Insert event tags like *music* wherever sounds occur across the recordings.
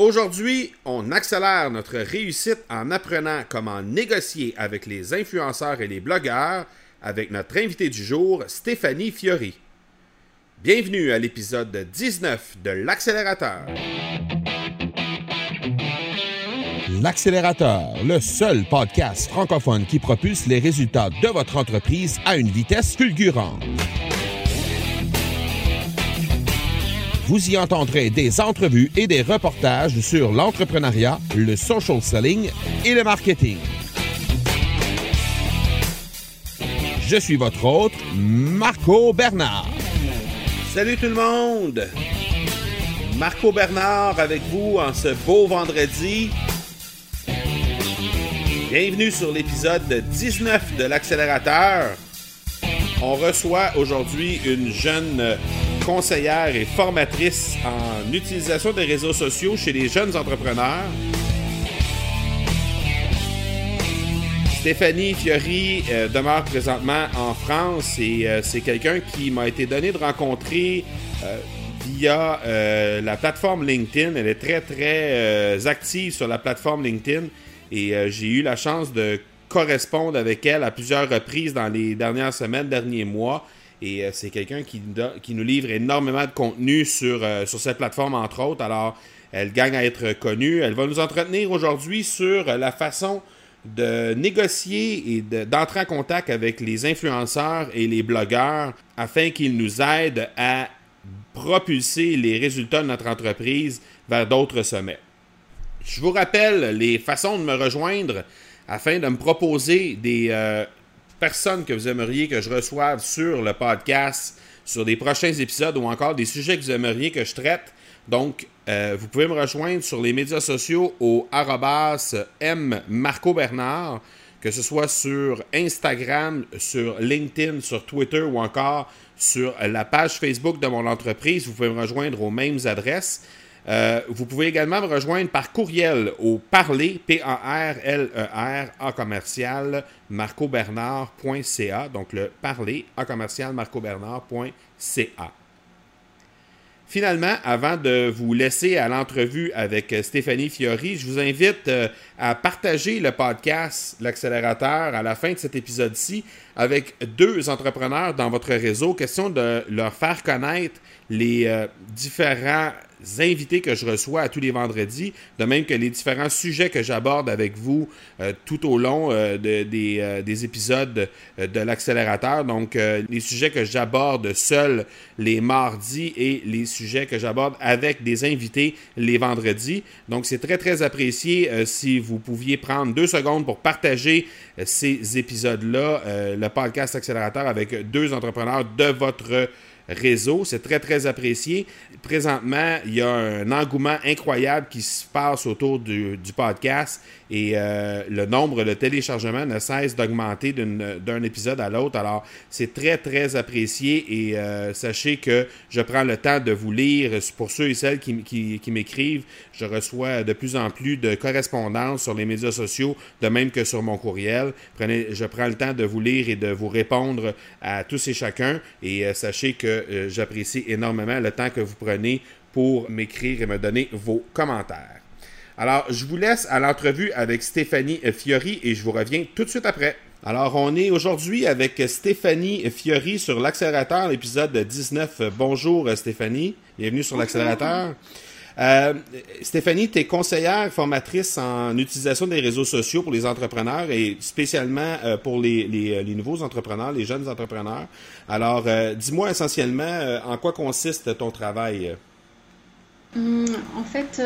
Aujourd'hui, on accélère notre réussite en apprenant comment négocier avec les influenceurs et les blogueurs avec notre invité du jour, Stéphanie Fiori. Bienvenue à l'épisode 19 de l'accélérateur. L'accélérateur, le seul podcast francophone qui propulse les résultats de votre entreprise à une vitesse fulgurante. Vous y entendrez des entrevues et des reportages sur l'entrepreneuriat, le social selling et le marketing. Je suis votre hôte, Marco Bernard. Salut tout le monde! Marco Bernard avec vous en ce beau vendredi. Bienvenue sur l'épisode 19 de l'accélérateur. On reçoit aujourd'hui une jeune conseillère et formatrice en utilisation des réseaux sociaux chez les jeunes entrepreneurs. Stéphanie Fiori euh, demeure présentement en France et euh, c'est quelqu'un qui m'a été donné de rencontrer euh, via la plateforme LinkedIn. Elle est très très active sur la plateforme LinkedIn et j'ai eu la chance de correspondre avec elle à plusieurs reprises dans les dernières semaines, derniers mois. Et c'est quelqu'un qui, qui, nous livre énormément de contenu sur, sur cette plateforme, entre autres. Alors, elle gagne à être connue. Elle va nous entretenir aujourd'hui sur la façon de négocier et d'entrer en contact avec les influenceurs et les blogueurs afin qu'ils nous aident à propulser les résultats de notre entreprise vers d'autres sommets. Je vous rappelle les façons de me rejoindre afin de me proposer des euh, personnes que vous aimeriez que je reçoive sur le podcast, sur des prochains épisodes ou encore des sujets que vous aimeriez que je traite. Donc, euh, vous pouvez me rejoindre sur les médias sociaux au M Marco Bernard, que ce soit sur Instagram, sur LinkedIn, sur Twitter ou encore sur la page Facebook de mon entreprise. Vous pouvez me rejoindre aux mêmes adresses. Euh, vous pouvez également me rejoindre par courriel au parler, P-A-R-L-E-R, A commercial, marcobernard.ca. Donc le parler, A commercial, marcobernard.ca. Finalement, avant de vous laisser à l'entrevue avec Stéphanie Fiori, je vous invite euh, à partager le podcast L'accélérateur à la fin de cet épisode-ci avec deux entrepreneurs dans votre réseau. Question de leur faire connaître les euh, différents invités que je reçois à tous les vendredis, de même que les différents sujets que j'aborde avec vous euh, tout au long euh, des, euh, des, épisodes de l'accélérateur. Donc, les sujets que j'aborde seuls les mardis et les sujets que j'aborde avec des invités les vendredis. Donc, c'est très, très apprécié si vous pouviez prendre deux secondes pour partager ces épisodes-là, le podcast accélérateur avec deux entrepreneurs de votre réseaux. C'est très, très apprécié. Présentement, il y a un engouement incroyable qui se passe autour du, podcast et euh, le nombre de téléchargements ne cesse d'augmenter d'un épisode à l'autre. Alors, c'est très, très apprécié et euh, sachez que je prends le temps de vous lire. Pour ceux et celles qui, m'écrivent, je reçois de plus en plus de correspondances sur les médias sociaux, de même que sur mon courriel. Je prends le temps de vous lire et de vous répondre à tous et chacun. Et euh, sachez que euh, j'apprécie énormément le temps que vous prenez pour m'écrire et me donner vos commentaires. Alors, je vous laisse à l'entrevue avec Stéphanie Fiori et je vous reviens tout de suite après. Alors, on est aujourd'hui avec Stéphanie Fiori sur l'accélérateur, épisode 19. Bonjour Stéphanie, bienvenue sur l'accélérateur. Euh, Stéphanie, tu es conseillère formatrice en utilisation des réseaux sociaux pour les entrepreneurs et spécialement euh, pour les, les, nouveaux entrepreneurs, les jeunes entrepreneurs. Alors, euh, dis-moi essentiellement en quoi consiste ton travail? Hum, en fait,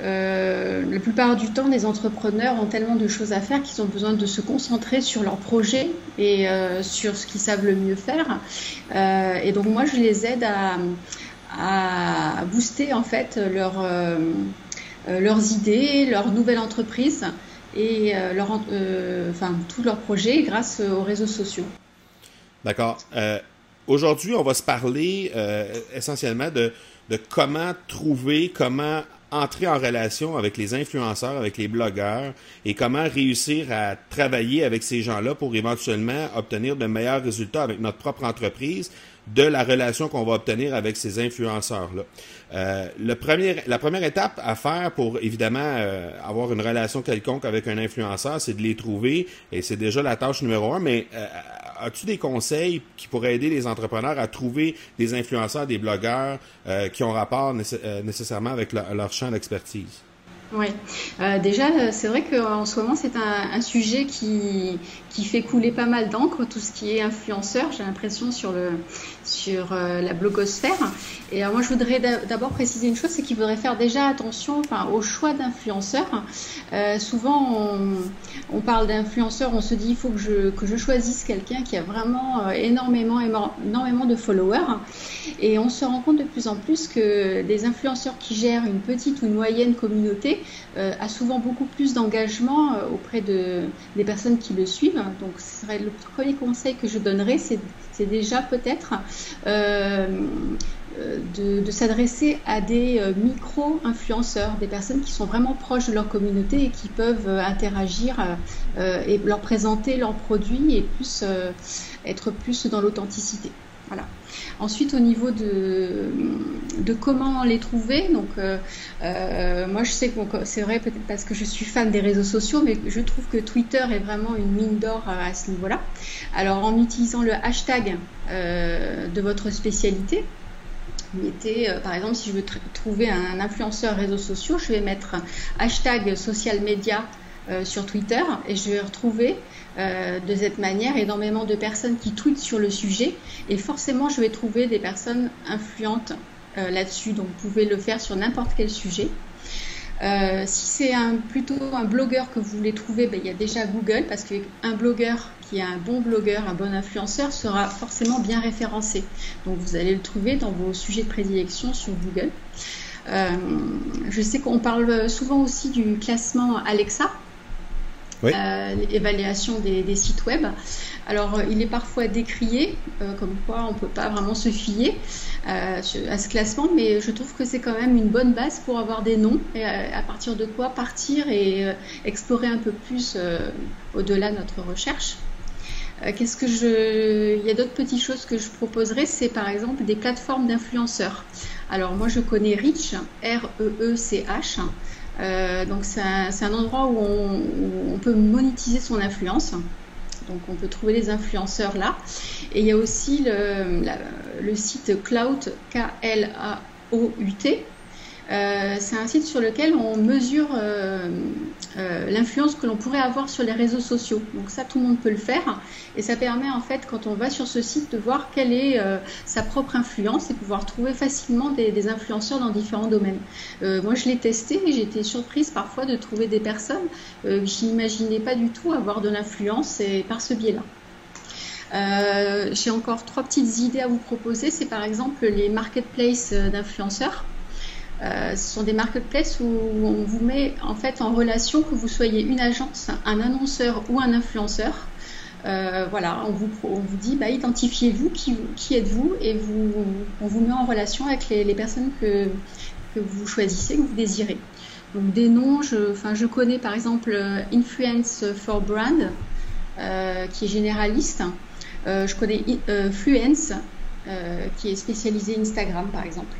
la plupart du temps, les entrepreneurs ont tellement de choses à faire qu'ils ont besoin de se concentrer sur leurs projets et sur ce qu'ils savent le mieux faire. et donc moi, je les aide à booster en fait leur, euh, euh, leurs idées, leur nouvelle entreprise et euh, leur, enfin, tous leurs projets grâce aux réseaux sociaux. D'accord. Aujourd'hui, on va se parler essentiellement de, de comment trouver, comment entrer en relation avec les influenceurs, avec les blogueurs et comment réussir à travailler avec ces gens-là pour éventuellement obtenir de meilleurs résultats avec notre propre entreprise, de la relation qu'on va obtenir avec ces influenceurs-là. Euh, le premier, la première étape à faire pour évidemment euh, avoir une relation quelconque avec un influenceur, c'est de les trouver et c'est déjà la tâche numéro un. Mais euh, as-tu des conseils qui pourraient aider les entrepreneurs à trouver des influenceurs, des blogueurs qui ont rapport nécessairement avec leur champ d'expertise? Oui, euh, déjà, c'est vrai qu'en ce moment, c'est un, sujet qui, qui fait couler pas mal d'encre, tout ce qui est influenceur, j'ai l'impression, sur, le, sur euh, la blogosphère. Et alors, moi, je voudrais d'abord préciser une chose, c'est qu'il faudrait faire déjà attention enfin, au choix d'influenceurs. Euh, souvent, on, parle d'influenceurs, on se dit, il faut que je, que je choisisse quelqu'un qui a vraiment euh, énormément, énormément de followers. Et on se rend compte de plus en plus que des influenceurs qui gèrent une petite ou une moyenne communauté euh, a souvent beaucoup plus d'engagement euh, auprès de, des personnes qui le suivent. Donc, ce serait le premier conseil que je donnerais, c'est déjà peut-être euh, de, s'adresser à des micro-influenceurs, des personnes qui sont vraiment proches de leur communauté et qui peuvent interagir et leur présenter leurs produits et être plus dans l'authenticité. Ensuite, au niveau de, de comment les trouver, donc euh, euh, moi je sais que c'est vrai peut-être parce que je suis fan des réseaux sociaux, mais je trouve que Twitter est vraiment une mine d'or à, ce niveau-là. Alors en utilisant le hashtag euh, de votre spécialité, mettez, par exemple, si je veux trouver un influenceur réseaux sociaux, je vais mettre hashtag social media sur Twitter et je vais retrouver euh, de cette manière énormément de personnes qui tweetent sur le sujet et forcément je vais trouver des personnes influentes euh, là-dessus. Donc vous pouvez le faire sur n'importe quel sujet. Euh, si c'est plutôt un blogueur que vous voulez trouver, ben, il y a déjà Google parce qu'un blogueur qui est un bon blogueur, un bon influenceur sera forcément bien référencé. Donc vous allez le trouver dans vos sujets de prédilection sur Google. je sais qu'on parle souvent aussi du classement Alexa l'évaluation euh, des, sites web. Alors, euh, il est parfois décrié, euh, comme quoi on ne peut pas vraiment se fier à ce classement, mais je trouve que c'est quand même une bonne base pour avoir des noms et à, partir de quoi partir et explorer un peu plus au-delà de notre recherche. Qu'est-ce que je. Il y a d'autres petites choses que je proposerais, c'est par exemple des plateformes d'influenceurs. Alors, moi, je connais Reach, R-E-E-C-H. Euh, donc c'est un, endroit où on, peut monétiser son influence. Donc on peut trouver les influenceurs là. Et il y a aussi le, site Cloud, K-L-A-O-U-T, euh, c'est un site sur lequel on mesure euh, euh, l'influence que l'on pourrait avoir sur les réseaux sociaux. Donc ça, tout le monde peut le faire. Et ça permet en fait, quand on va sur ce site, de voir quelle est sa propre influence et pouvoir trouver facilement des, influenceurs dans différents domaines. moi, je l'ai testé et j'ai été surprise parfois de trouver des personnes que je n'imaginais pas du tout avoir de l'influence par ce biais-là. J'ai encore trois petites idées à vous proposer. C'est par exemple les marketplaces d'influenceurs. Ce sont des marketplaces où on vous met en fait en relation que vous soyez une agence, un annonceur ou un influenceur. Euh, voilà, on vous, vous dit, bah, identifiez-vous, qui, qui êtes-vous, et vous, on vous met en relation avec les, personnes que, que, vous choisissez, que vous désirez. Donc des noms, je, enfin, je connais par exemple euh, Influence for Brand, euh, qui est généraliste. je connais Fluence, qui est spécialisé Instagram par exemple.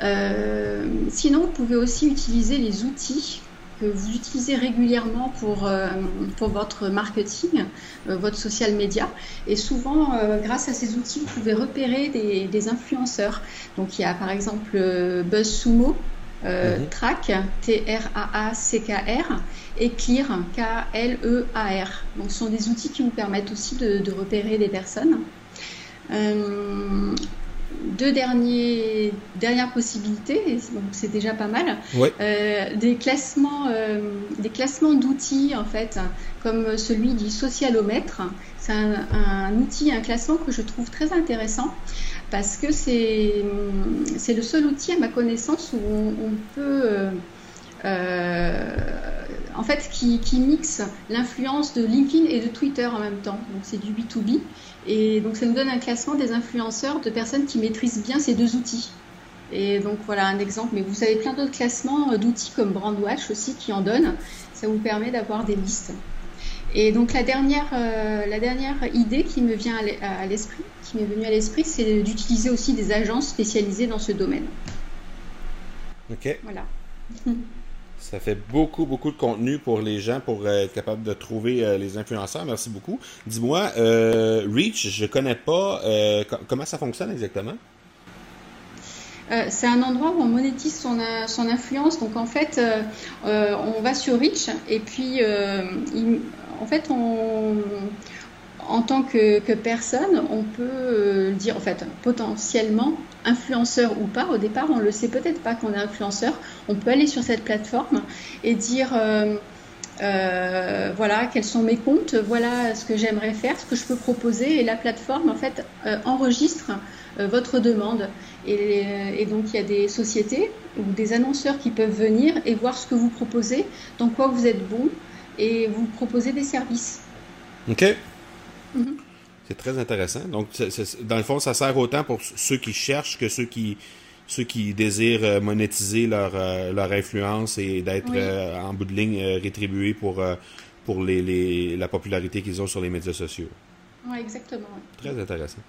Sinon, vous pouvez aussi utiliser les outils que vous utilisez régulièrement pour, euh, pour votre marketing, euh, votre social media. Et souvent, euh, grâce à ces outils, vous pouvez repérer des, influenceurs. Donc il y a par exemple BuzzSumo, mhm. Track, T-R-A-A-C-K-R, et Clear, K-L-E-A-R. Donc ce sont des outils qui vous permettent aussi de, de repérer des personnes deux derniers, dernières possibilités, c'est déjà pas mal. Euh, des classements, euh, des classements d'outils en fait, comme celui du socialomètre. C'est un, outil, un classement que je trouve très intéressant parce que c'est c'est le seul outil à ma connaissance où on, peut euh, en fait qui, qui mixe l'influence de LinkedIn et de Twitter en même temps. Donc c'est du B2B et donc ça nous donne un classement des influenceurs de personnes qui maîtrisent bien ces deux outils. Et donc voilà un exemple, mais vous avez plein d'autres classements euh, d'outils comme Brandwatch aussi qui en donnent. Ça vous permet d'avoir des listes. Et donc la dernière, euh, la dernière idée qui me vient à l'esprit, qui m'est venue à l'esprit, c'est d'utiliser aussi des agences spécialisées dans ce domaine. Ok. Voilà. *laughs* Ça fait beaucoup, beaucoup de contenu pour les gens pour être capable de trouver euh, les influenceurs. Merci beaucoup. Dis-moi, euh, Reach, je connais pas. Euh, comment ça fonctionne exactement? c'est un endroit où on monétise son, son influence. Donc en fait, on va sur Reach et puis en fait, on, en tant que, personne, on peut euh, dire, en fait, potentiellement, influenceur ou pas, au départ, on ne le sait peut-être pas qu'on est influenceur. On peut aller sur cette plateforme et dire, euh, euh, voilà, quels sont mes comptes, voilà ce que j'aimerais faire, ce que je peux proposer. Et la plateforme, en fait, enregistre votre demande. Et, et, donc, il y a des sociétés ou des annonceurs qui peuvent venir et voir ce que vous proposez, dans quoi vous êtes bon, et vous proposer des services. OK. Mhm. C'est très intéressant. Donc, dans le fond, ça sert autant pour ceux qui cherchent que ceux qui ceux qui désirent euh, monétiser leur, euh, leur influence et d'être euh, en bout de ligne rétribués pour, pour les, la popularité qu'ils ont sur les médias sociaux. Oui, exactement. Très intéressant.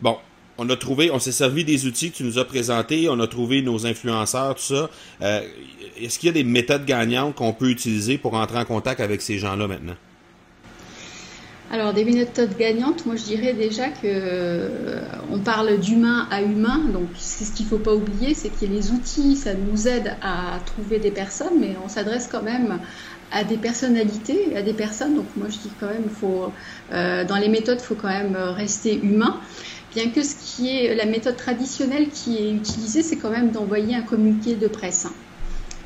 bon, on a trouvé, on s'est servi des outils que tu nous as présentés, on a trouvé nos influenceurs, tout ça. Est-ce qu'il y a des méthodes gagnantes qu'on peut utiliser pour entrer en contact avec ces gens-là maintenant? Alors, des méthodes gagnantes, moi je dirais déjà que euh, on parle d'humain à humain, donc c'est ce qu'il ne faut pas oublier, c'est que les outils, ça nous aide à trouver des personnes, mais on s'adresse quand même à des personnalités, à des personnes. Donc moi je dis quand même, faut, euh, dans les méthodes, il faut quand même rester humain. Bien que ce qui est la méthode traditionnelle qui est utilisée, c'est quand même d'envoyer un communiqué de presse.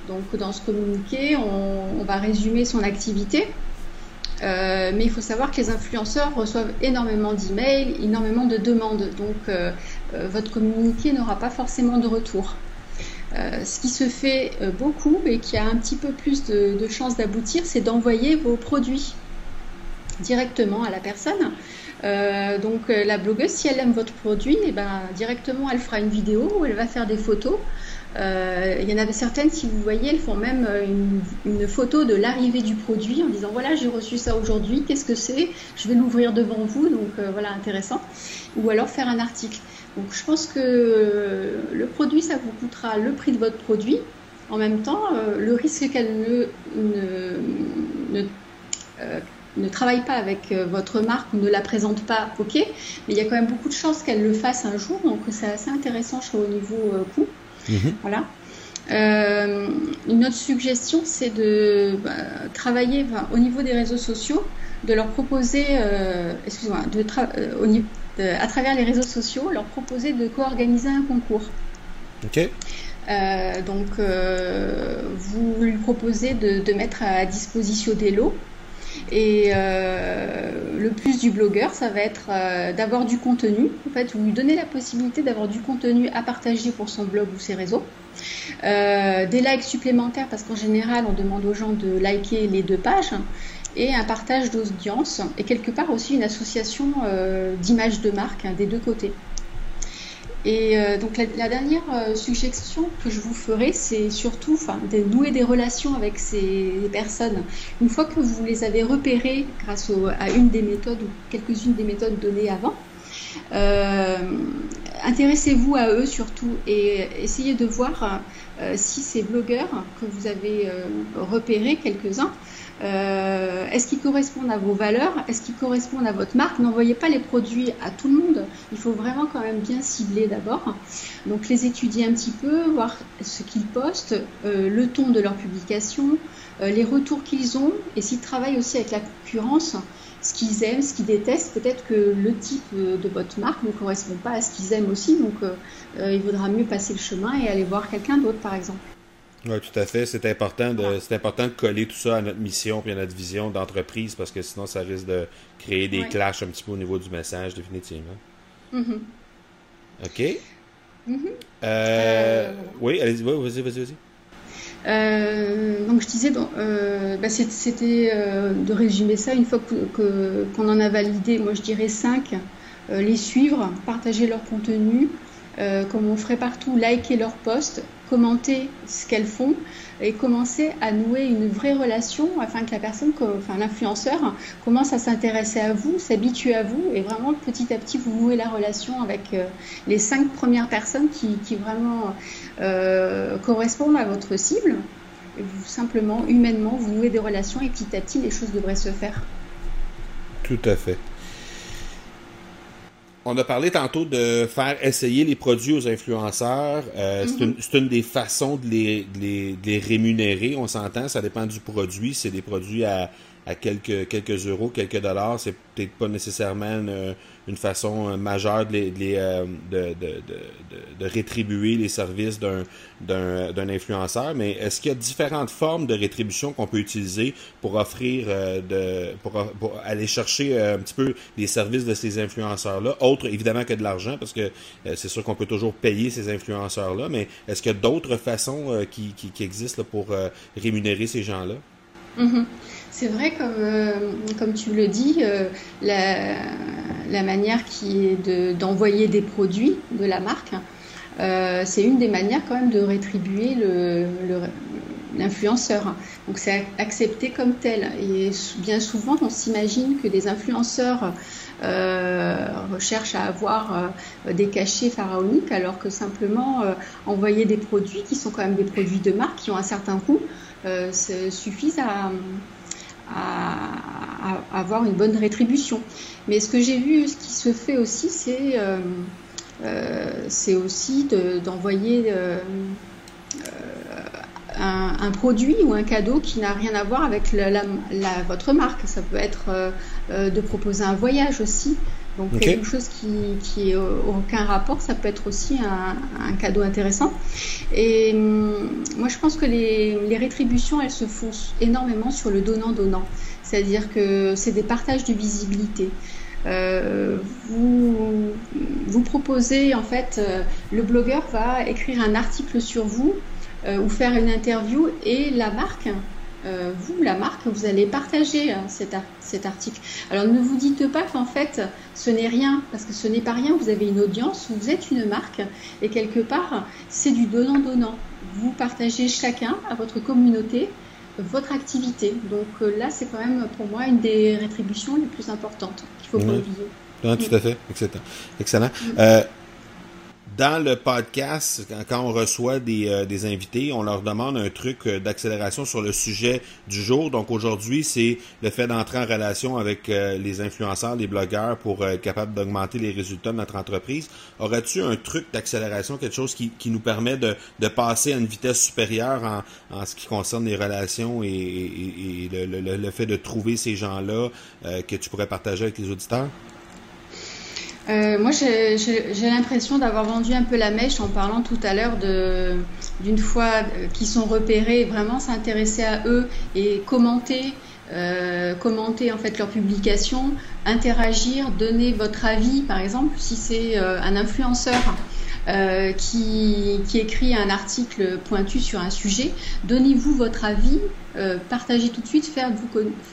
Donc dans ce communiqué, on va résumer son activité, euh, mais il faut savoir que les influenceurs reçoivent énormément d'emails, énormément de demandes. Donc, euh, euh, votre communiqué n'aura pas forcément de retour. ce qui se fait beaucoup et qui a un petit peu plus de, chances d'aboutir, c'est d'envoyer vos produits directement à la personne. donc la blogueuse, si elle aime votre produit, eh ben, directement elle fera une vidéo où elle va faire des photos il y en avait certaines, si vous voyez, elles font même euh, une, photo de l'arrivée du produit en disant voilà, j'ai reçu ça aujourd'hui, qu'est-ce que c'est? Je vais l'ouvrir devant vous, donc euh, voilà, intéressant. Ou alors faire un article. Donc je pense que le produit, ça vous coûtera le prix de votre produit. En même temps, le risque qu'elle ne, ne, travaille pas avec votre marque ou ne la présente pas, ok, mais il y a quand même beaucoup de chances qu'elle le fasse un jour, donc c'est assez intéressant je trouve, au niveau coût. Mhm. Voilà. Euh, une autre suggestion, c'est de bah, travailler au niveau des réseaux sociaux, de leur proposer, euh, excusez-moi, de euh, à travers les réseaux sociaux, leur proposer de co-organiser un concours. Ok. donc, vous lui proposez de, mettre à disposition des lots Et le plus du blogueur, ça va être d'avoir du contenu. En fait, vous lui donnez la possibilité d'avoir du contenu à partager pour son blog ou ses réseaux. des likes supplémentaires parce qu'en général, on demande aux gens de liker les deux pages et un partage d'audience et quelque part aussi une association euh, d'images de marque hein, des deux côtés. Et euh, donc la, dernière euh, suggestion que je vous ferai, c'est surtout de nouer des relations avec ces personnes. Une fois que vous les avez repérées grâce à une des méthodes ou quelques-unes des méthodes données avant, intéressez-vous à eux surtout et essayez de voir si ces blogueurs que vous avez repérés, quelques-uns, euh, est-ce qu'ils correspondent à vos valeurs? Est-ce qu'ils correspondent à votre marque? N'envoyez pas les produits à tout le monde. Il faut vraiment quand même bien cibler d'abord. Donc les étudier un petit peu, voir ce qu'ils postent, euh, le ton de leur publication, euh, les retours qu'ils ont et s'ils travaillent aussi avec la concurrence, ce qu'ils aiment, ce qu'ils détestent. Peut-être que le type de votre marque ne correspond pas à ce qu'ils aiment aussi. Donc il vaudra mieux passer le chemin et aller voir quelqu'un d'autre par exemple. Oui, tout à fait. C'est important de c'est important de coller tout ça à notre mission et à notre vision d'entreprise parce que sinon ça risque de créer des clashs un petit peu au niveau du message, définitivement. Mm-hmm. OK? Mm-hmm. Euh, euh, oui, allez-y, vas-y, vas-y, vas-y. Euh, donc je disais, bah, c'était de résumer ça une fois qu'on en a validé, moi je dirais 5, les suivre, partager leur contenu, comme on ferait partout, liker leurs posts, commenter ce qu'elles font et commencer à nouer une vraie relation afin que la personne, enfin l'influenceur, commence à s'intéresser à vous, s'habitue à vous et vraiment petit à petit vous nouez la relation avec euh, les cinq premières personnes qui, vraiment euh, correspondent à votre cible. Et vous simplement, humainement, vous nouez des relations et petit à petit les choses devraient se faire. Tout à fait. On a parlé tantôt de faire essayer les produits aux influenceurs. Euh, mhm. C'est une, des façons de les, de les rémunérer. On s'entend, ça dépend du produit. C'est des produits à, à quelques, quelques euros, quelques dollars, c'est peut-être pas nécessairement une, façon euh, majeure de, euh, de, de, de, rétribuer les services d'un influenceur, mais est-ce qu'il y a différentes formes de rétribution qu'on peut utiliser pour offrir, euh, de, pour, aller chercher un petit peu les services de ces influenceurs-là, autre évidemment que de l'argent, parce que c'est sûr qu'on peut toujours payer ces influenceurs-là, mais est-ce qu'il y a d'autres façons qui, qui, existent pour rémunérer ces gens-là? Mm-hmm. C'est vrai, comme, euh, comme tu le dis, euh, la, manière qui est d'envoyer des produits de la marque, euh, c'est une des manières quand même de rétribuer l'influenceur. Donc c'est accepté comme tel. Et bien souvent, on s'imagine que les influenceurs recherchent à avoir des cachets pharaoniques, alors que simplement envoyer des produits qui sont quand même des produits de marque, qui ont un certain coût, suffisent à à, avoir une bonne rétribution. Mais ce que j'ai vu, ce qui se fait aussi, c'est euh, euh, aussi d'envoyer euh, un, produit ou un cadeau qui n'a rien à voir avec votre marque. Ça peut être de proposer un voyage aussi. Donc quelque chose qui, qui aucun rapport, ça peut être aussi un, cadeau intéressant. Et hum, moi, je pense que les, les, rétributions, elles se font énormément sur le donnant-donnant. C'est-à-dire que c'est des partages de visibilité. Euh, vous, vous proposez, en fait, euh, le blogueur va écrire un article sur vous euh, ou faire une interview et la marque euh, vous, la marque, vous allez partager hein, cet, cet, article. Alors ne vous dites pas qu'en fait ce n'est rien, parce que ce n'est pas rien, vous avez une audience, vous êtes une marque, et quelque part c'est du donnant-donnant. Vous partagez chacun à votre communauté votre activité. Donc euh, là, c'est quand même pour moi une des rétributions les plus importantes qu'il faut pas oublier. Non, tout à fait. Excellent. Excellent. Euh, dans le podcast, quand on reçoit des, euh, des, invités, on leur demande un truc euh, d'accélération sur le sujet du jour. Donc aujourd'hui, c'est le fait d'entrer en relation avec euh, les influenceurs, les blogueurs pour être capable d'augmenter les résultats de notre entreprise. Aurais-tu un truc d'accélération, quelque chose qui, qui nous permet de, de, passer à une vitesse supérieure en, en ce qui concerne les relations et, et, le, le, le, fait de trouver ces gens-là que tu pourrais partager avec les auditeurs? Euh, moi, j'ai l'impression d'avoir vendu un peu la mèche en parlant tout à l'heure d'une fois qu'ils sont repérés, vraiment s'intéresser à eux et commenter commenter en fait leurs publications, interagir, donner votre avis, par exemple, si c'est un influenceur euh, qui, écrit un article pointu sur un sujet. Donnez-vous votre avis, euh, partagez tout de suite, faites-vous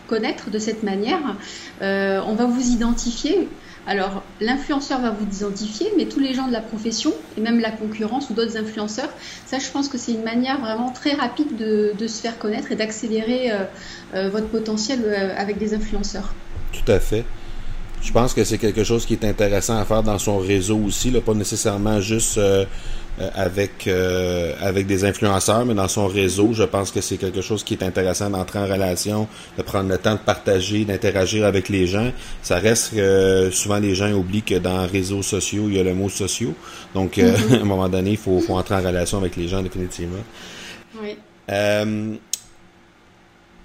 connaître de cette manière. Euh, on va vous identifier. Alors, l'influenceur va vous identifier, mais tous les gens de la profession, et même la concurrence ou d'autres influenceurs, ça, je pense que c'est une manière vraiment très rapide de, se faire connaître et d'accélérer votre potentiel avec des influenceurs. Tout à fait. Je pense que c'est quelque chose qui est intéressant à faire dans son réseau aussi, pas nécessairement juste euh, euh, avec euh, avec des influenceurs, mais dans son réseau, je pense que c'est quelque chose qui est intéressant d'entrer en relation, de prendre le temps de partager, d'interagir avec les gens. Ça reste que souvent les gens oublient que dans les réseaux sociaux, il y a le mot sociaux. Donc, mm-hmm. *laughs* à un moment donné, il faut, faut entrer en relation avec les gens définitivement. Oui.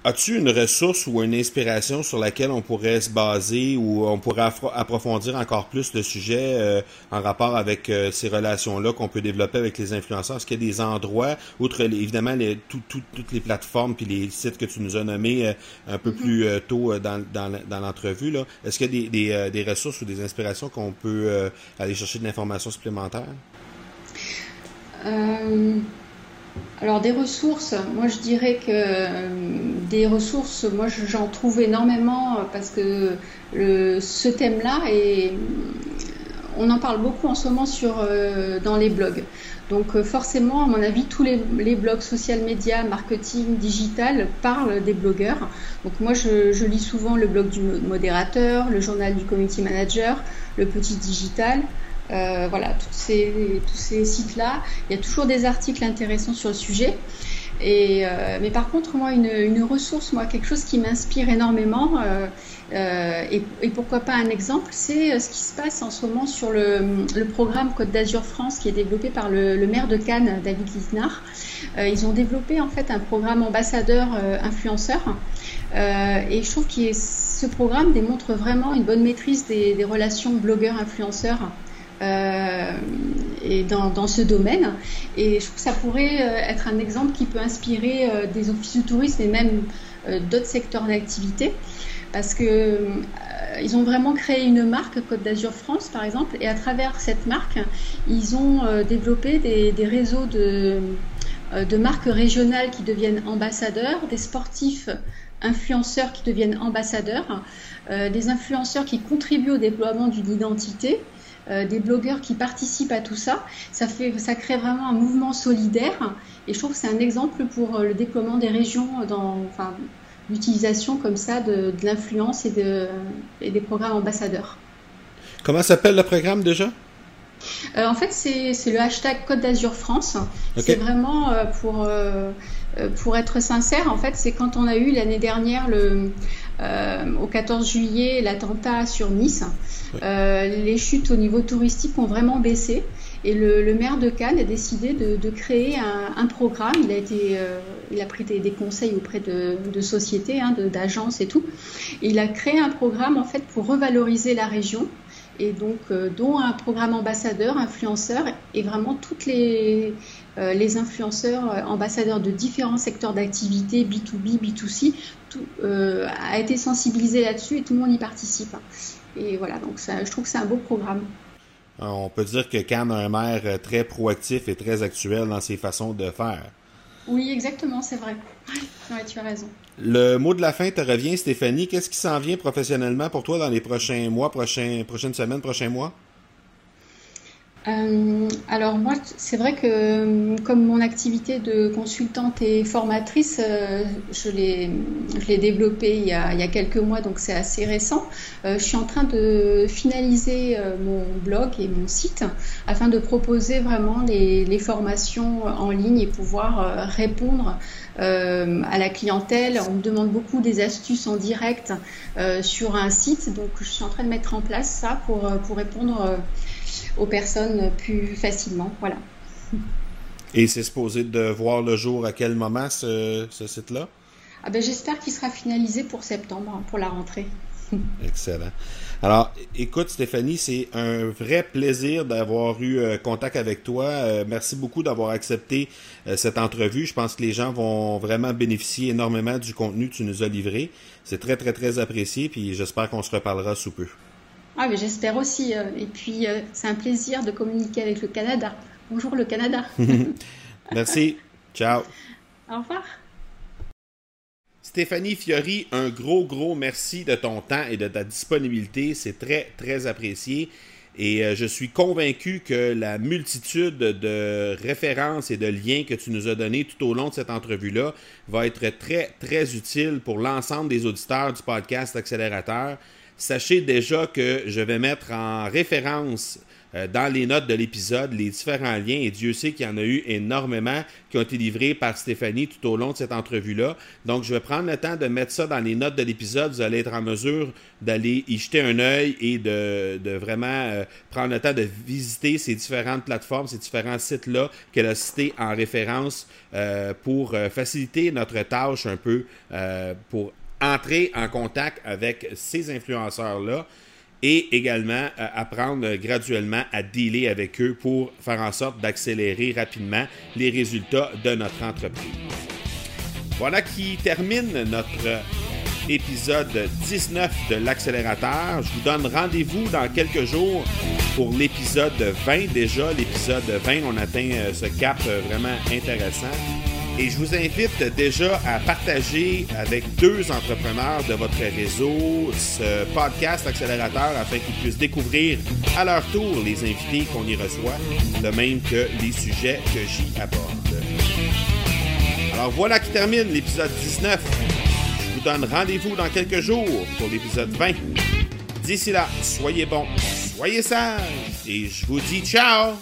As-tu une ressource ou une inspiration sur laquelle on pourrait se baser ou on pourrait approfondir encore plus le sujet euh, en rapport avec euh, ces relations-là qu'on peut développer avec les influenceurs? Est-ce qu'il y a des endroits, outre évidemment les, toutes les plateformes puis les sites que tu nous as nommés euh, un peu mm-hmm. plus tôt dans, dans, l'entrevue, est-ce qu'il y a des, des, des, ressources ou des inspirations qu'on peut aller chercher de l'information supplémentaire? Alors des ressources, moi je dirais que euh, des ressources, moi j'en trouve énormément euh, parce que ce thème-là on en parle beaucoup en ce moment euh, dans les blogs. Donc forcément, à mon avis, tous les, blogs social media, marketing, digital parlent des blogueurs. Donc moi, je, lis souvent le blog du modérateur, le journal du community manager, le petit digital, euh, voilà, tous ces, sites-là. Il y a toujours des articles intéressants sur le sujet. Et, euh, mais par contre, moi, une, ressource, moi, quelque chose qui m'inspire énormément, euh, et, pourquoi pas un exemple, c'est ce qui se passe en ce moment sur le, programme Côte d'Azur France qui est développé par le, le maire de Cannes, David Lisnard. ils ont développé en fait un programme ambassadeur influenceur. et je trouve que ce programme démontre vraiment une bonne maîtrise des, des relations blogueurs-influenceurs euh, et dans, ce domaine. Et je trouve que ça pourrait euh, être un exemple qui peut inspirer euh, des offices de tourisme et même d'autres secteurs d'activité. Parce que ils ont vraiment créé une marque, Côte d'Azur France par exemple, et à travers cette marque, ils ont développé des, réseaux de marques régionales qui deviennent ambassadeurs, des sportifs influenceurs qui deviennent ambassadeurs, des influenceurs qui contribuent au déploiement d'une identité euh, des blogueurs qui participent à tout ça. Ça, fait, ça crée vraiment un mouvement solidaire et je trouve que c'est un exemple pour euh, le déploiement des régions dans enfin, l'utilisation comme ça de, l'influence et, de, et des programmes ambassadeurs. Comment s'appelle le programme déjà? Euh, en fait, c'est le hashtag Côte d'Azur France. C'est vraiment pour, pour être sincère, en fait, c'est quand on a eu l'année dernière le, au 14 juillet l'attentat sur Nice. Euh, les chutes au niveau touristique ont vraiment baissé. Et le, maire de Cannes a décidé de, créer un, programme. Il a, été, euh, il a pris des, conseils auprès de, sociétés, hein, d'agences et tout. il a créé un programme en fait pour revaloriser la région et donc euh, dont un programme ambassadeur, influenceur et vraiment toutes les, les influenceurs, ambassadeurs de différents secteurs d'activité, B2B, B2C, tout, a été sensibilisé là-dessus et tout le monde y participe. Et voilà, donc ça, je trouve que c'est un beau programme. On peut dire que Cannes a un maire euh, très proactif et très actuel dans ses façons de faire. Oui, exactement, c'est vrai. Oui, tu as raison. Le mot de la fin te revient, Stéphanie. Qu'est-ce qui s'en vient professionnellement pour toi dans les prochains mois, prochains, prochaines semaines, prochains mois? Euh, alors moi, c'est vrai que euh, comme mon activité de consultante et formatrice, euh, je l'ai développée il y, a, il y, a, quelques mois, donc c'est assez récent. je suis en train de finaliser mon blog et mon site afin de proposer vraiment les, les formations en ligne et pouvoir répondre à la clientèle. On me demande beaucoup des astuces en direct sur un site, donc je suis en train de mettre en place ça pour, pour répondre aux personnes plus facilement. Voilà. *laughs* Et c'est supposé de voir le jour à quel moment ce, site-là? Ah ben, J'espère qu'il sera finalisé pour septembre, hein, pour la rentrée. *laughs* Excellent. Alors, écoute Stéphanie, c'est un vrai plaisir d'avoir eu euh, contact avec toi. Euh, merci beaucoup d'avoir accepté euh, cette entrevue. Je pense que les gens vont vraiment bénéficier énormément du contenu que tu nous as livré. C'est très, très, très apprécié, puis j'espère qu'on se reparlera sous peu. Ah, mais j'espère aussi. et puis, c'est un plaisir de communiquer avec le Canada. Bonjour le Canada. *laughs* *laughs* merci. Ciao. Au revoir. Stéphanie Fiori, un gros, gros merci de ton temps et de ta disponibilité. C'est très, très apprécié. Et euh, je suis convaincu que la multitude de références et de liens que tu nous as donnés tout au long de cette entrevue-là va être très, très utile pour l'ensemble des auditeurs du podcast Accélérateur. Sachez déjà que je vais mettre en référence euh, dans les notes de l'épisode les différents liens, et Dieu sait qu'il y en a eu énormément qui ont été livrés par Stéphanie tout au long de cette entrevue-là. Donc, je vais prendre le temps de mettre ça dans les notes de l'épisode. Vous allez être en mesure d'aller y jeter un œil et de, vraiment euh, prendre le temps de visiter ces différentes plateformes, ces différents sites-là qu'elle a cités en référence euh, pour faciliter notre tâche un peu, pour entrer en contact avec ces influenceurs-là et également euh, apprendre graduellement à dealer avec eux pour faire en sorte d'accélérer rapidement les résultats de notre entreprise. Voilà qui termine notre épisode 19 de l'accélérateur. Je vous donne rendez-vous dans quelques jours pour l'épisode 20 déjà. L'épisode 20, on atteint euh, ce cap euh, vraiment intéressant. Et je vous invite déjà à partager avec deux entrepreneurs de votre réseau ce podcast accélérateur afin qu'ils puissent découvrir à leur tour les invités qu'on y reçoit, de même que les sujets que j'y aborde. Alors voilà qui termine l'épisode 19. Je vous donne rendez-vous dans quelques jours pour l'épisode 20. D'ici là, soyez bons, soyez sages et je vous dis ciao